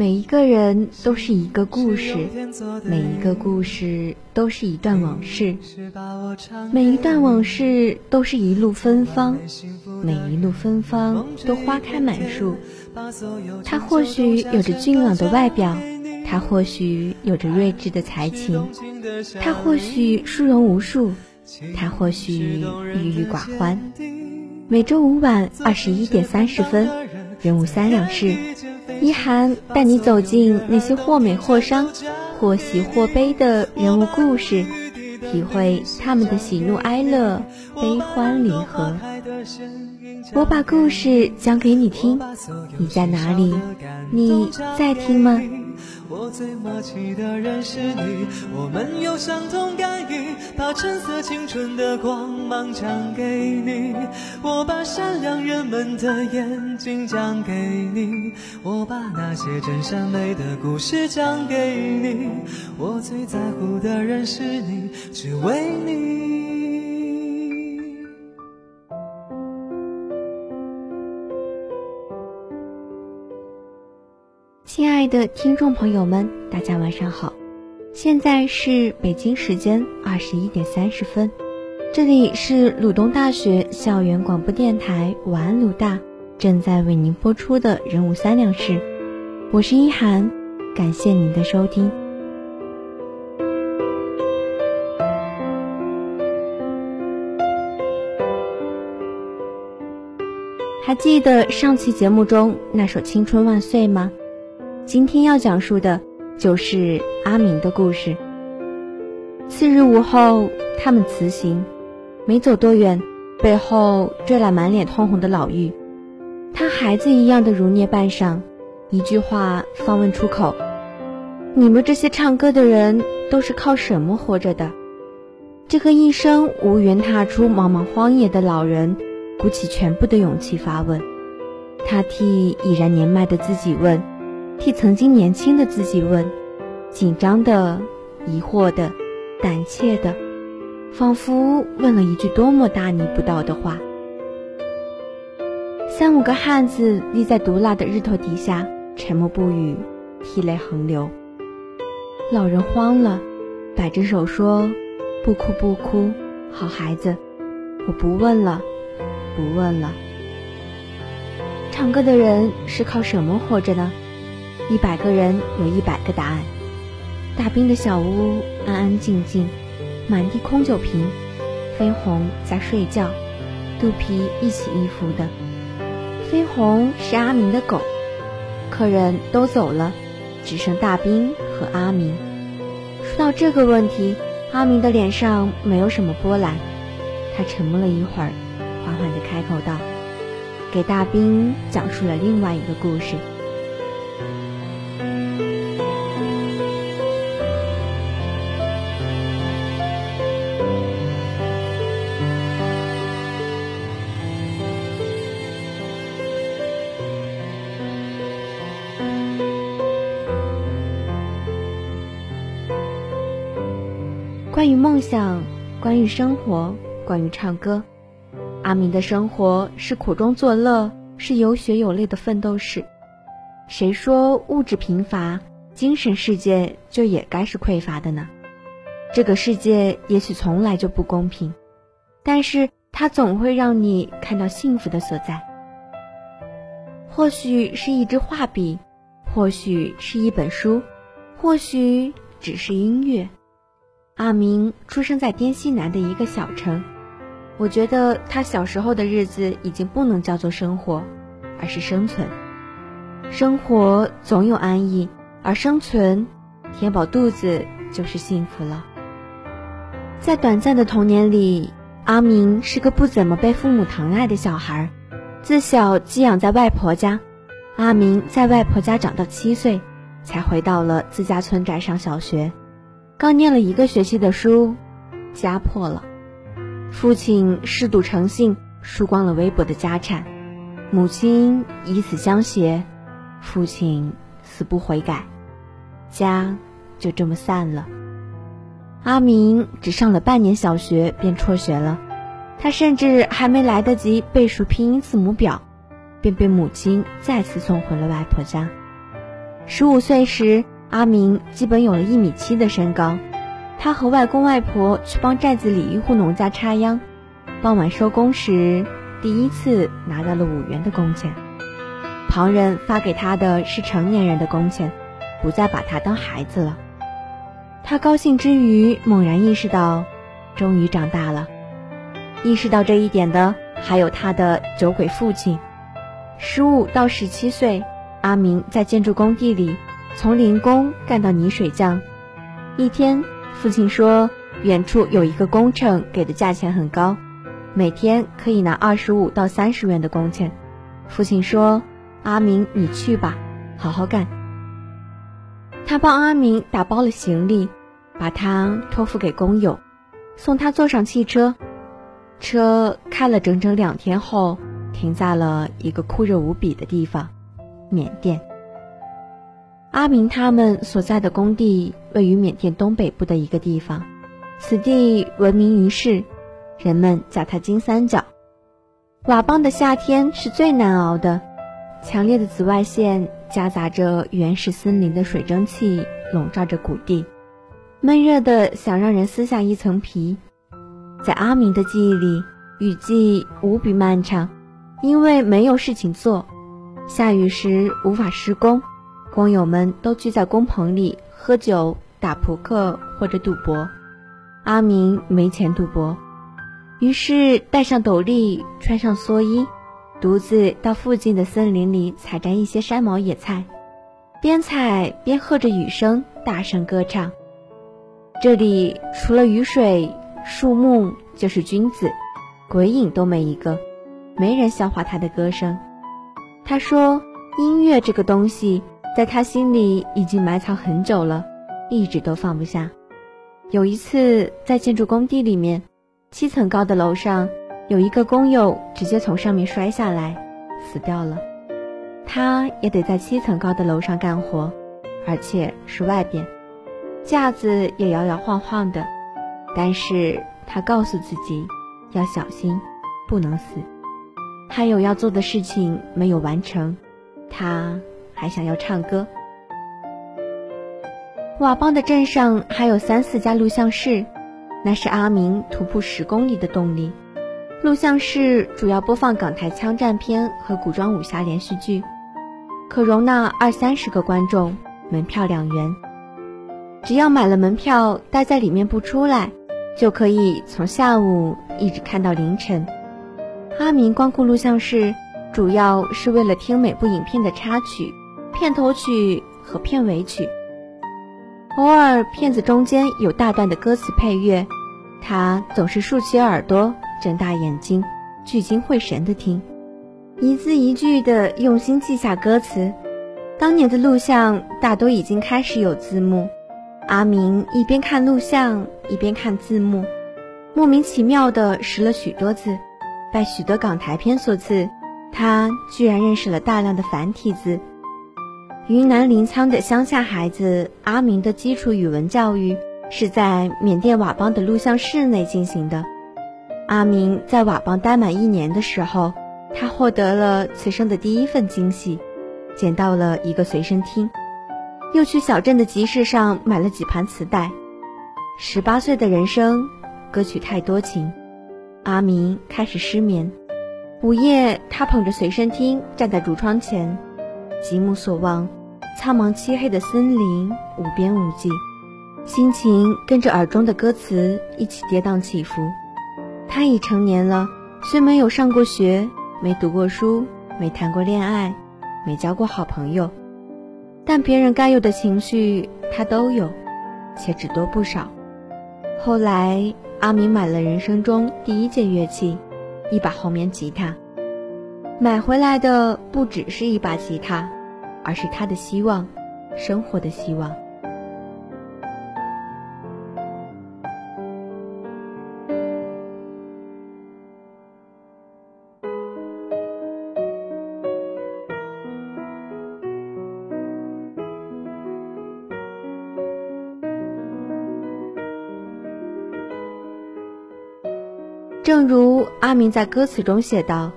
每一个人都是一个故事，每一个故事都是一段往事，每一段往事都是一路芬芳，每一路芬芳都花开满树。他或许有着俊朗的外表，他或许有着睿智的才情，他或许殊荣无数，他或许郁郁寡欢。每周五晚二十一点三十分，人物三两事。一涵带你走进那些或美或伤、或喜或悲的人物故事，体会他们的喜怒哀乐、悲欢离合。我把故事讲给你听，你在哪里？你在听吗？我最默契的人是你，我们有相同感应，把橙色青春的光芒讲给你。我把善良人们的眼睛讲给你，我把那些真善美的故事讲给你。我最在乎的人是你，只为你。亲爱的听众朋友们，大家晚上好，现在是北京时间二十一点三十分，这里是鲁东大学校园广播电台晚安鲁大正在为您播出的人物三两事，我是一涵，感谢您的收听。还记得上期节目中那首《青春万岁》吗？今天要讲述的就是阿明的故事。次日午后，他们辞行，没走多远，背后追来满脸通红的老妪。他孩子一样的如涅半晌，一句话方问出口：“你们这些唱歌的人都是靠什么活着的？”这个一生无缘踏出茫茫荒野的老人，鼓起全部的勇气发问。他替已然年迈的自己问。替曾经年轻的自己问，紧张的、疑惑的、胆怯的，仿佛问了一句多么大逆不道的话。三五个汉子立在毒辣的日头底下，沉默不语，涕泪横流。老人慌了，摆着手说：“不哭不哭，好孩子，我不问了，不问了。”唱歌的人是靠什么活着呢？一百个人有一百个答案。大兵的小屋安安静静，满地空酒瓶，飞鸿在睡觉，肚皮一起一伏的。飞鸿是阿明的狗。客人都走了，只剩大兵和阿明。说到这个问题，阿明的脸上没有什么波澜。他沉默了一会儿，缓缓地开口道：“给大兵讲述了另外一个故事。”关于梦想，关于生活，关于唱歌，阿明的生活是苦中作乐，是有血有泪的奋斗史。谁说物质贫乏，精神世界就也该是匮乏的呢？这个世界也许从来就不公平，但是它总会让你看到幸福的所在。或许是一支画笔，或许是一本书，或许只是音乐。阿明出生在滇西南的一个小城，我觉得他小时候的日子已经不能叫做生活，而是生存。生活总有安逸，而生存，填饱肚子就是幸福了。在短暂的童年里，阿明是个不怎么被父母疼爱的小孩，自小寄养在外婆家。阿明在外婆家长到七岁，才回到了自家村寨上小学。刚念了一个学期的书，家破了。父亲嗜赌成性，输光了微薄的家产；母亲以死相挟，父亲死不悔改，家就这么散了。阿明只上了半年小学便辍学了，他甚至还没来得及背熟拼音字母表，便被母亲再次送回了外婆家。十五岁时，阿明基本有了一米七的身高。他和外公外婆去帮寨子里一户农家插秧，傍晚收工时，第一次拿到了五元的工钱。旁人发给他的是成年人的工钱，不再把他当孩子了。他高兴之余，猛然意识到，终于长大了。意识到这一点的，还有他的酒鬼父亲。十五到十七岁，阿明在建筑工地里从零工干到泥水匠。一天。父亲说：“远处有一个工程，给的价钱很高，每天可以拿二十五到三十元的工钱。”父亲说：“阿明，你去吧，好好干。”他帮阿明打包了行李，把他托付给工友，送他坐上汽车。车开了整整两天后，停在了一个酷热无比的地方——缅甸。阿明他们所在的工地。位于缅甸东北部的一个地方，此地闻名于世，人们叫它金三角。佤邦的夏天是最难熬的，强烈的紫外线夹杂着原始森林的水蒸气笼罩着谷地，闷热的想让人撕下一层皮。在阿明的记忆里，雨季无比漫长，因为没有事情做，下雨时无法施工，工友们都聚在工棚里。喝酒、打扑克或者赌博，阿明没钱赌博，于是戴上斗笠，穿上蓑衣，独自到附近的森林里采摘一些山毛野菜，边采边和着雨声大声歌唱。这里除了雨水、树木，就是君子，鬼影都没一个，没人笑话他的歌声。他说：“音乐这个东西。”在他心里已经埋藏很久了，一直都放不下。有一次，在建筑工地里面，七层高的楼上，有一个工友直接从上面摔下来，死掉了。他也得在七层高的楼上干活，而且是外边，架子也摇摇晃晃的。但是他告诉自己要小心，不能死。还有要做的事情没有完成，他。还想要唱歌。佤邦的镇上还有三四家录像室，那是阿明徒步十公里的动力。录像室主要播放港台枪战片和古装武侠连续剧，可容纳二三十个观众，门票两元。只要买了门票，待在里面不出来，就可以从下午一直看到凌晨。阿明光顾录像室，主要是为了听每部影片的插曲。片头曲和片尾曲，偶尔片子中间有大段的歌词配乐，他总是竖起耳朵，睁大眼睛，聚精会神地听，一字一句地用心记下歌词。当年的录像大多已经开始有字幕，阿明一边看录像一边看字幕，莫名其妙地识了许多字。拜许多港台片所赐，他居然认识了大量的繁体字。云南临沧的乡下孩子阿明的基础语文教育是在缅甸佤邦的录像室内进行的。阿明在佤邦待满一年的时候，他获得了此生的第一份惊喜，捡到了一个随身听，又去小镇的集市上买了几盘磁带。十八岁的人生，歌曲太多情，阿明开始失眠。午夜，他捧着随身听站在橱窗前，极目所望。苍茫漆黑的森林，无边无际，心情跟着耳中的歌词一起跌宕起伏。他已成年了，虽没有上过学，没读过书，没谈过恋爱，没交过好朋友，但别人该有的情绪他都有，且只多不少。后来，阿明买了人生中第一件乐器，一把红棉吉他。买回来的不只是一把吉他。而是他的希望，生活的希望。正如阿明在歌词中写道：“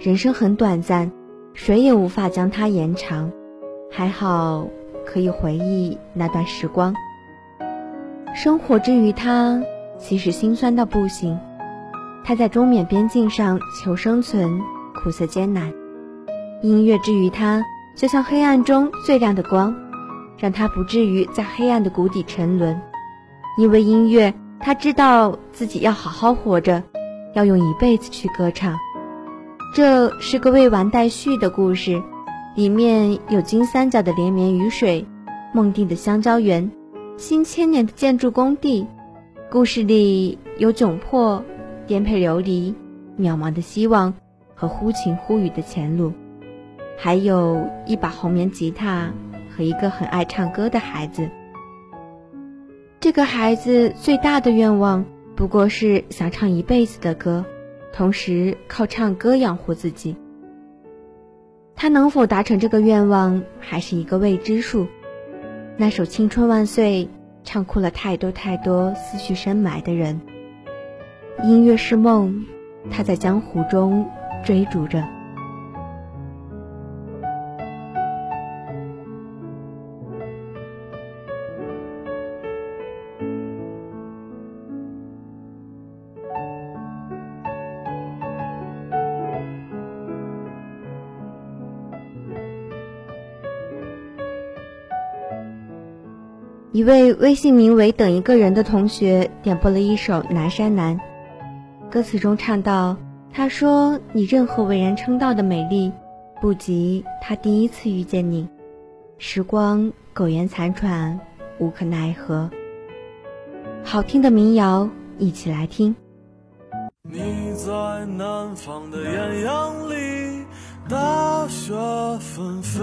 人生很短暂。”谁也无法将它延长，还好可以回忆那段时光。生活之于他，其实心酸到不行。他在中缅边境上求生存，苦涩艰难。音乐之于他，就像黑暗中最亮的光，让他不至于在黑暗的谷底沉沦。因为音乐，他知道自己要好好活着，要用一辈子去歌唱。这是个未完待续的故事，里面有金三角的连绵雨水，梦地的香蕉园，新千年的建筑工地。故事里有窘迫、颠沛流离、渺茫的希望和忽晴忽雨的前路，还有一把红棉吉他和一个很爱唱歌的孩子。这个孩子最大的愿望不过是想唱一辈子的歌。同时靠唱歌养活自己，他能否达成这个愿望还是一个未知数。那首《青春万岁》唱哭了太多太多思绪深埋的人。音乐是梦，他在江湖中追逐着。一位微信名为“等一个人”的同学点播了一首《南山南》，歌词中唱到：“他说你任何为人称道的美丽，不及他第一次遇见你。时光苟延残喘，无可奈何。”好听的民谣，一起来听。你在南方的艳阳里，大雪纷飞。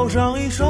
奏上一首。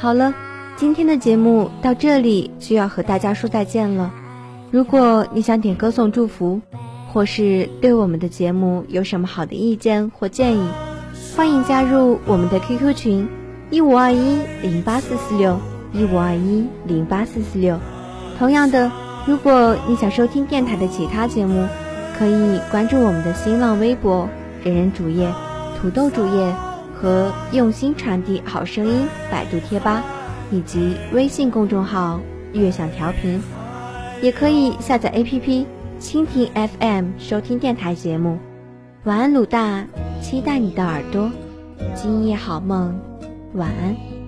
好了，今天的节目到这里就要和大家说再见了。如果你想点歌送祝福，或是对我们的节目有什么好的意见或建议，欢迎加入我们的 QQ 群一五二一零八四四六一五二一零八四四六。同样的，如果你想收听电台的其他节目，可以关注我们的新浪微博“人人主页”、“土豆主页”和“用心传递好声音”百度贴吧，以及微信公众号“悦享调频”。也可以下载 APP 蜻蜓 FM 收听电台节目。晚安，鲁大，期待你的耳朵。今夜好梦，晚安。